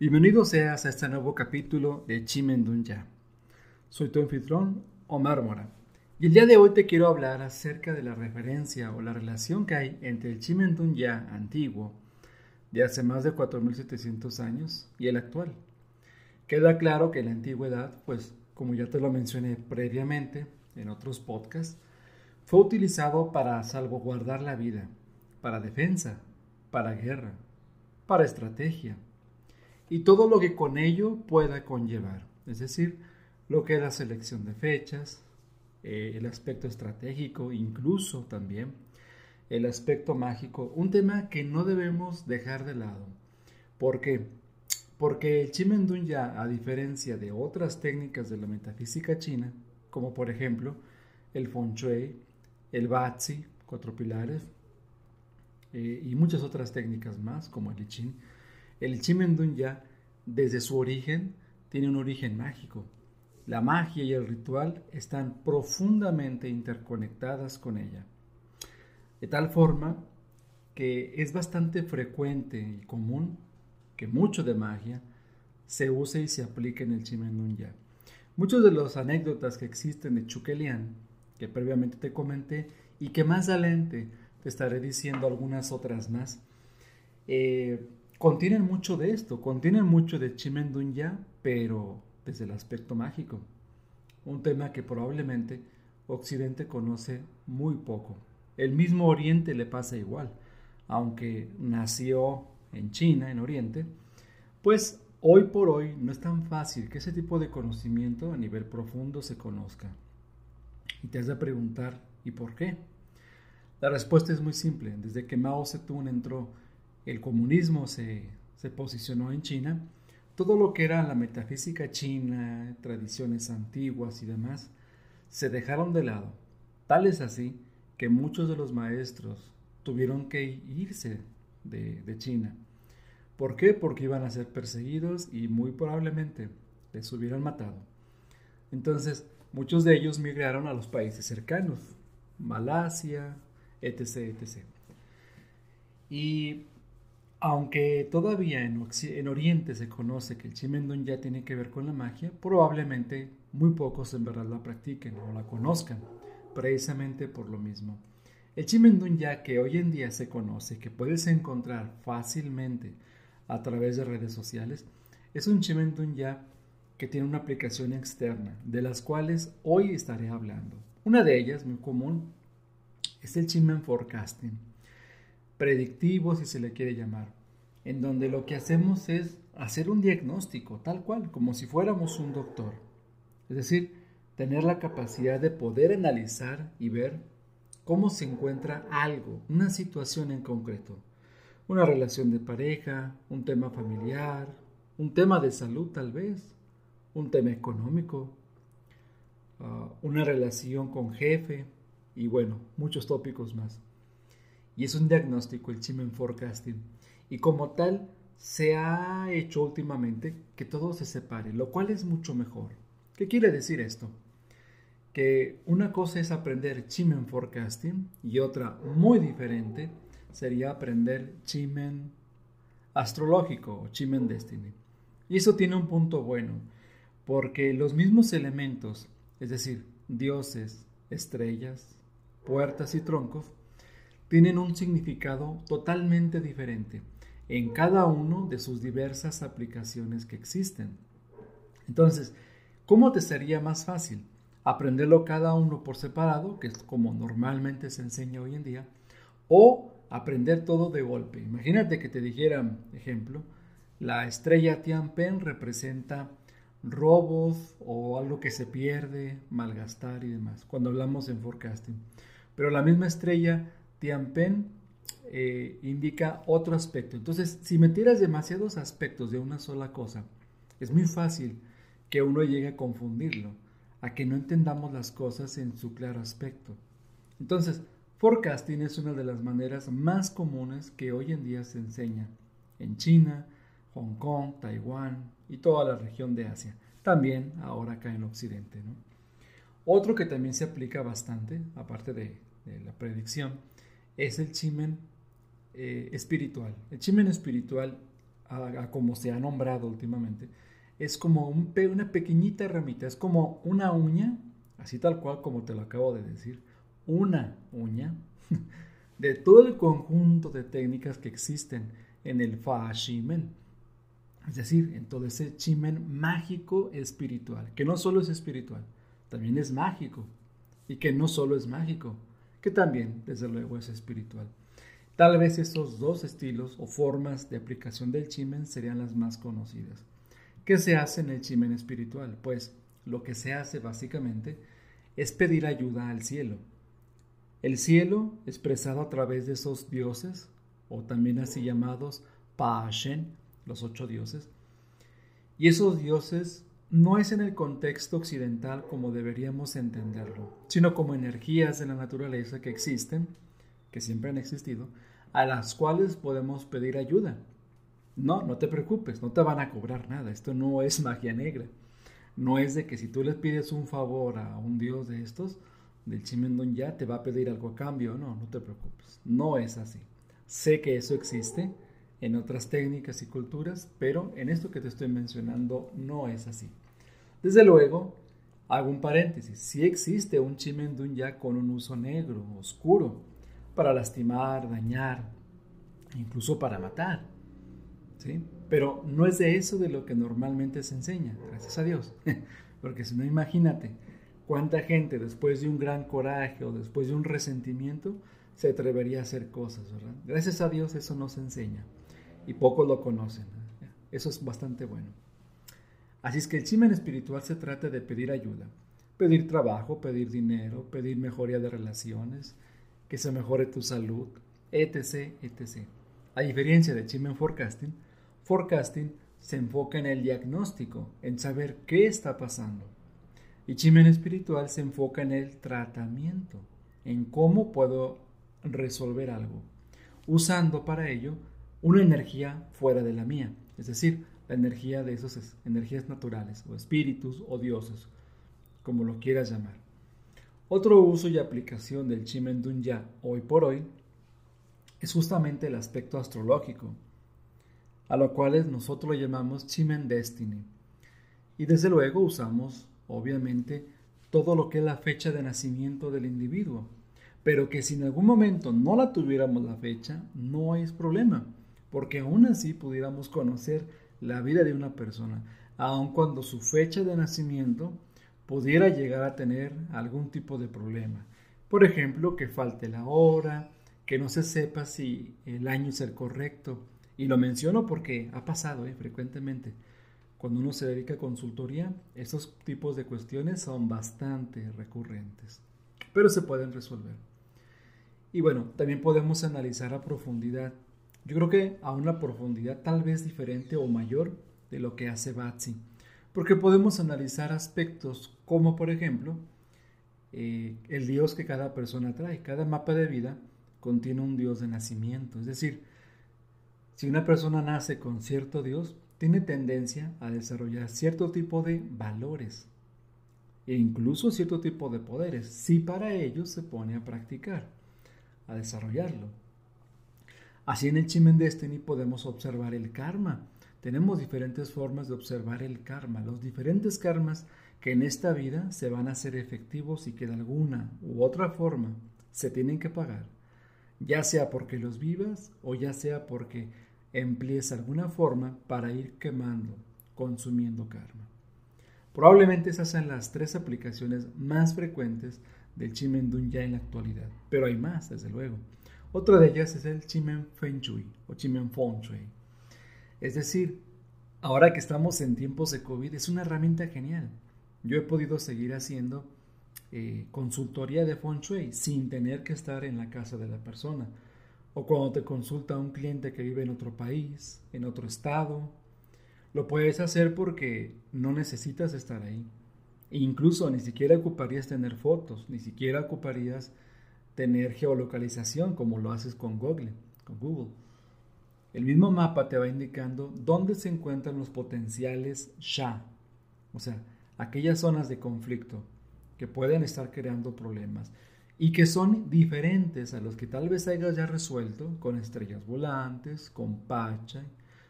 Bienvenido seas a este nuevo capítulo de Ya. Soy tu anfitrión, Omar Mora, y el día de hoy te quiero hablar acerca de la referencia o la relación que hay entre el Ya antiguo, de hace más de 4700 años, y el actual. Queda claro que la antigüedad, pues como ya te lo mencioné previamente en otros podcasts, fue utilizado para salvaguardar la vida, para defensa, para guerra, para estrategia y todo lo que con ello pueda conllevar, es decir, lo que es la selección de fechas, eh, el aspecto estratégico, incluso también el aspecto mágico, un tema que no debemos dejar de lado. ¿Por qué? Porque el Chimendunya, a diferencia de otras técnicas de la metafísica china, como por ejemplo el Feng Shui, el Batzi, cuatro pilares, eh, y muchas otras técnicas más, como el I el ya desde su origen, tiene un origen mágico. La magia y el ritual están profundamente interconectadas con ella. De tal forma que es bastante frecuente y común que mucho de magia se use y se aplique en el ya. Muchas de las anécdotas que existen de Chukelian, que previamente te comenté, y que más adelante te estaré diciendo algunas otras más, eh, contienen mucho de esto, contienen mucho de Chimendunya, pero desde el aspecto mágico. Un tema que probablemente Occidente conoce muy poco. El mismo Oriente le pasa igual, aunque nació en China, en Oriente, pues hoy por hoy no es tan fácil que ese tipo de conocimiento a nivel profundo se conozca. Y te has de preguntar, ¿y por qué? La respuesta es muy simple. Desde que Mao Zedong entró el comunismo se, posicionó en China, todo lo que era la metafísica china, tradiciones antiguas y demás, se dejaron de lado. Tal es así que muchos de los maestros tuvieron que irse de, de, China. ¿Por qué? Porque iban a ser perseguidos y muy probablemente les hubieran matado. Entonces, muchos de ellos migraron a los países cercanos, Malasia, etc. etc. Y aunque todavía en, Oriente se conoce que el Chimendun ya tiene que ver con la magia, probablemente muy pocos en verdad la practiquen o la conozcan, precisamente por lo mismo. El Chimendun ya que hoy en día se conoce, que puedes encontrar fácilmente a través de redes sociales, es un Chimendun ya que tiene una aplicación externa, de las cuales hoy estaré hablando. Una de ellas, muy común, es el Chimen Forecasting predictivo, si se le quiere llamar, en donde lo que hacemos es hacer un diagnóstico, tal cual, como si fuéramos un doctor. Es decir, tener la capacidad de poder analizar y ver cómo se encuentra algo, una situación en concreto, una relación de pareja, un tema familiar, un tema de salud tal vez, un tema económico, ah, una relación con jefe y bueno, muchos tópicos más y es un diagnóstico, el Chimen Forecasting. Y como tal, se ha hecho últimamente que todo se separe, lo cual es mucho mejor. ¿Qué quiere decir esto? Que una cosa es aprender Chimen Forecasting y otra muy diferente sería aprender Chimen astrológico o Chimen Destiny. Y eso tiene un punto bueno, porque los mismos elementos, es decir, dioses, estrellas, puertas y troncos, tienen un significado totalmente diferente en cada uno de sus diversas aplicaciones que existen. Entonces, ¿cómo te sería más fácil? Aprenderlo cada uno por separado, que es como normalmente se enseña hoy en día, o aprender todo de golpe. Imagínate que te dijeran, ejemplo, la estrella Tianpen representa robos o algo que se pierde, malgastar y demás, cuando hablamos en forecasting. Pero la misma estrella Tianpen eh, indica otro aspecto. Entonces, si metieras demasiados aspectos de una sola cosa, es muy fácil que uno llegue a confundirlo, a que no entendamos las cosas en su claro aspecto. Entonces, forecasting es una de las maneras más comunes que hoy en día se enseña en China, Hong Kong, Taiwán y toda la región de Asia. También ahora acá en Occidente. Otro que también se aplica bastante, aparte de la predicción, es el chimen eh, espiritual. El chimen espiritual como se ha nombrado últimamente, es como una pequeñita ramita, es como una uña, así tal cual como te lo acabo de decir, una uña de todo el conjunto de técnicas que existen en el Fa Shimen. Es decir, en todo ese Shimen mágico espiritual, que no solo es espiritual, también es mágico. Y que no solo es mágico, que también, desde luego, es espiritual. Tal vez esos dos estilos o formas de aplicación del chimen serían las más conocidas. ¿Qué se hace en el chimen espiritual? Pues lo que se hace básicamente es pedir ayuda al cielo. El cielo, expresado a través de esos dioses, o también así llamados Paashen, los ocho dioses, y esos dioses no es en el contexto occidental como deberíamos entenderlo, sino como energías de la naturaleza que existen, que siempre han existido, a las cuales podemos pedir ayuda. No, no te preocupes, no te van a cobrar nada. Esto no es magia negra. No es de que si tú le pides un favor a un dios de estos, del Chimendón ya, te va a pedir algo a cambio. No, no te preocupes. No es así. Sé que eso existe en otras técnicas y culturas, pero en esto que te estoy mencionando no es así. Desde luego, hago un paréntesis. Si existe un Chimendún ya con un uso negro, oscuro, para lastimar, dañar, incluso para matar. ¿sí? Pero no es de eso de lo que normalmente se enseña, gracias a Dios. Porque si no, imagínate cuánta gente después de un gran coraje o después de un resentimiento se atrevería a hacer cosas, ¿verdad? Gracias a Dios eso no se enseña y pocos lo conocen. Eso es bastante bueno. Así es que el chimen espiritual se trata de pedir ayuda, pedir trabajo, pedir dinero, pedir mejoría de relaciones, que se mejore tu salud, etc., etc. A diferencia de Chimen Forecasting, Forecasting se enfoca en el diagnóstico, en saber qué está pasando. Y Chimen Espiritual se enfoca en el tratamiento, en cómo puedo resolver algo, usando para ello una energía fuera de la mía, es decir, la energía de esas energías naturales, o espíritus, o dioses, como lo quieras llamar. Otro uso y aplicación del Chimen Dunya hoy por hoy es justamente el aspecto astrológico, a lo cual nosotros lo llamamos Chimen Destiny. Y desde luego usamos, obviamente, todo lo que es la fecha de nacimiento del individuo, pero que si en algún momento no la tuviéramos la fecha, no es problema, porque aún así pudiéramos conocer la vida de una persona, aun cuando su fecha de nacimiento pudiera llegar a tener algún tipo de problema. Por ejemplo, que falte la hora, que no se sepa si el año es el correcto. Y lo menciono porque ha pasado ¿eh? frecuentemente. Cuando uno se dedica a consultoría, estos tipos de cuestiones son bastante recurrentes, pero se pueden resolver. Y bueno, también podemos analizar a profundidad. Yo creo que a una profundidad tal vez diferente o mayor de lo que hace Batsy porque podemos analizar aspectos como por ejemplo eh, el Dios que cada persona trae. Cada mapa de vida contiene un Dios de nacimiento. Es decir, si una persona nace con cierto Dios, tiene tendencia a desarrollar cierto tipo de valores e incluso cierto tipo de poderes, si para ello se pone a practicar, a desarrollarlo. Así en el Chimen Destiny podemos observar el karma, tenemos diferentes formas de observar el karma, los diferentes karmas que en esta vida se van a hacer efectivos y que de alguna u otra forma se tienen que pagar, ya sea porque los vivas o ya sea porque emplees alguna forma para ir quemando, consumiendo karma. Probablemente esas sean las tres aplicaciones más frecuentes del Chimen ya en la actualidad, pero hay más, desde luego. Otra de ellas es el Chimen Feng Shui o Chimen Feng Shui es decir, ahora que estamos en tiempos de COVID, es una herramienta genial. Yo he podido seguir haciendo eh, consultoría de Feng Shui sin tener que estar en la casa de la persona. O cuando te consulta un cliente que vive en otro país, en otro estado, lo puedes hacer porque no necesitas estar ahí. Incluso ni siquiera ocuparías tener fotos, ni siquiera ocuparías tener geolocalización como lo haces con Google. Con Google. El mismo mapa te va indicando dónde se encuentran los potenciales Sha, o sea, aquellas zonas de conflicto que pueden estar creando problemas y que son diferentes a los que tal vez hayas ya resuelto con estrellas volantes, con Pacha,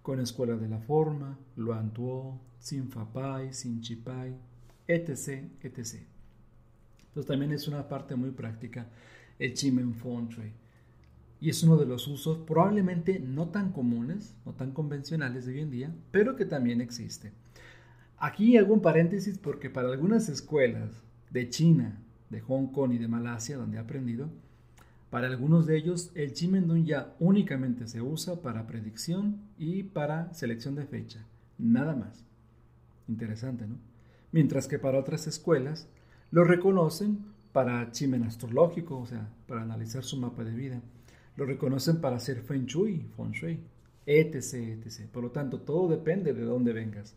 con Escuela de la Forma, Luan Tuo, Sin Fapai, Sin Chipai, etc, etc. Entonces también es una parte muy práctica el Chimen Feng Shui. Y es uno de los usos probablemente no tan comunes, no tan convencionales de hoy en día, pero que también existe. Aquí hago un paréntesis porque para algunas escuelas de China, de Hong Kong y de Malasia, donde he aprendido, para algunos de ellos el Chimendun ya únicamente se usa para predicción y para selección de fecha, nada más. Interesante, ¿no? Mientras que para otras escuelas lo reconocen para chimen astrológico, o sea, para analizar su mapa de vida. Lo reconocen para hacer feng shui, feng shui, etc, etc. Por lo tanto, todo depende de dónde vengas.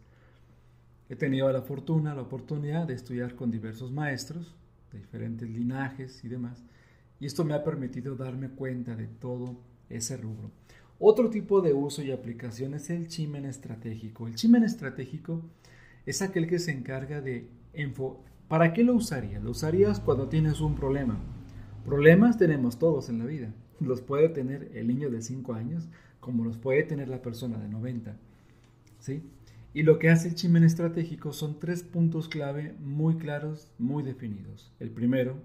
He tenido la fortuna, la oportunidad de estudiar con diversos maestros de diferentes linajes y demás, y esto me ha permitido darme cuenta de todo ese rubro. Otro tipo de uso y aplicación es el chimen estratégico. El chimen estratégico es aquel que se encarga de... ¿Para qué lo usarías? Lo usarías cuando tienes un problema. Problemas tenemos todos en la vida. Los puede tener el niño de 5 años como los puede tener la persona de 90. ¿Sí? Y lo que hace el chimen estratégico son tres puntos clave muy claros, muy definidos. El primero,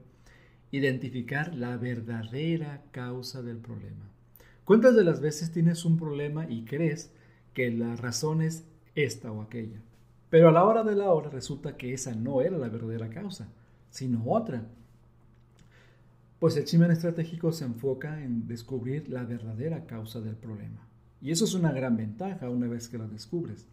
identificar la verdadera causa del problema. ¿Cuántas de las veces tienes un problema y crees que la razón es esta o aquella? Pero a la hora de la hora resulta que esa no era la verdadera causa, sino otra. Pues el chimen estratégico se enfoca en descubrir la verdadera causa del problema. Y eso es una gran ventaja una vez que la descubres.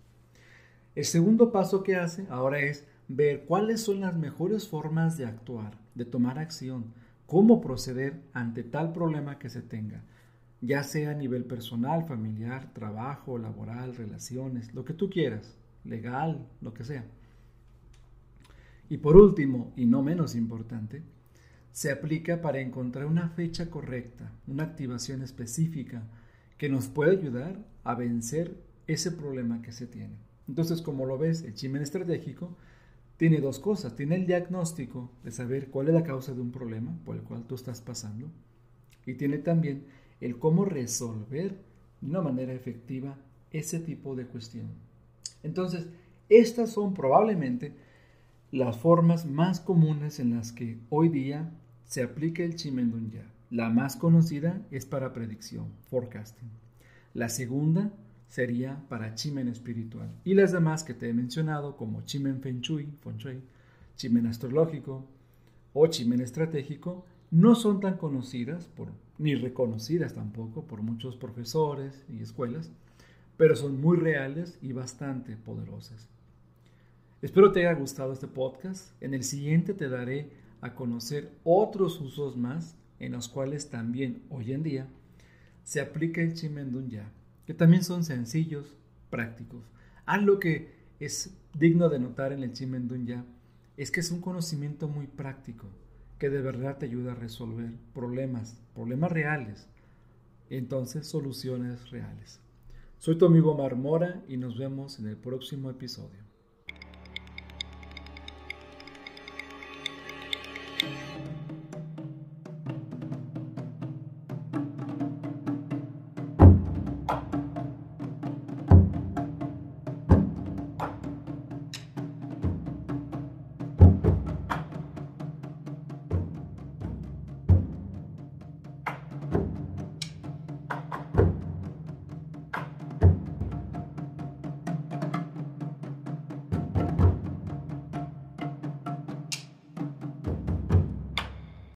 El segundo paso que hace ahora es ver cuáles son las mejores formas de actuar, de tomar acción, cómo proceder ante tal problema que se tenga, ya sea a nivel personal, familiar, trabajo, laboral, relaciones, lo que tú quieras, legal, lo que sea. Y por último, y no menos importante, se aplica para encontrar una fecha correcta, una activación específica que nos puede ayudar a vencer ese problema que se tiene. Entonces, como lo ves, el chimen estratégico tiene dos cosas. Tiene el diagnóstico de saber cuál es la causa de un problema por el cual tú estás pasando. Y tiene también el cómo resolver de una manera efectiva ese tipo de cuestión. Entonces, estas son probablemente las formas más comunes en las que hoy día se aplica el Chimendunya. La más conocida es para predicción, forecasting. La segunda sería para chimen espiritual. Y las demás que te he mencionado, como chimen feng shui, feng shui chimen astrológico o chimen estratégico, no son tan conocidas por, ni reconocidas tampoco por muchos profesores y escuelas, pero son muy reales y bastante poderosas. Espero te haya gustado este podcast. En el siguiente te daré a conocer otros usos más en los cuales también hoy en día se aplica el Chimen Dunya que también son sencillos, prácticos. Algo que es digno de notar en el Chimen Dunya es que es un conocimiento muy práctico, que de verdad te ayuda a resolver problemas, problemas reales, entonces soluciones reales. Soy tu amigo Marmora y nos vemos en el próximo episodio.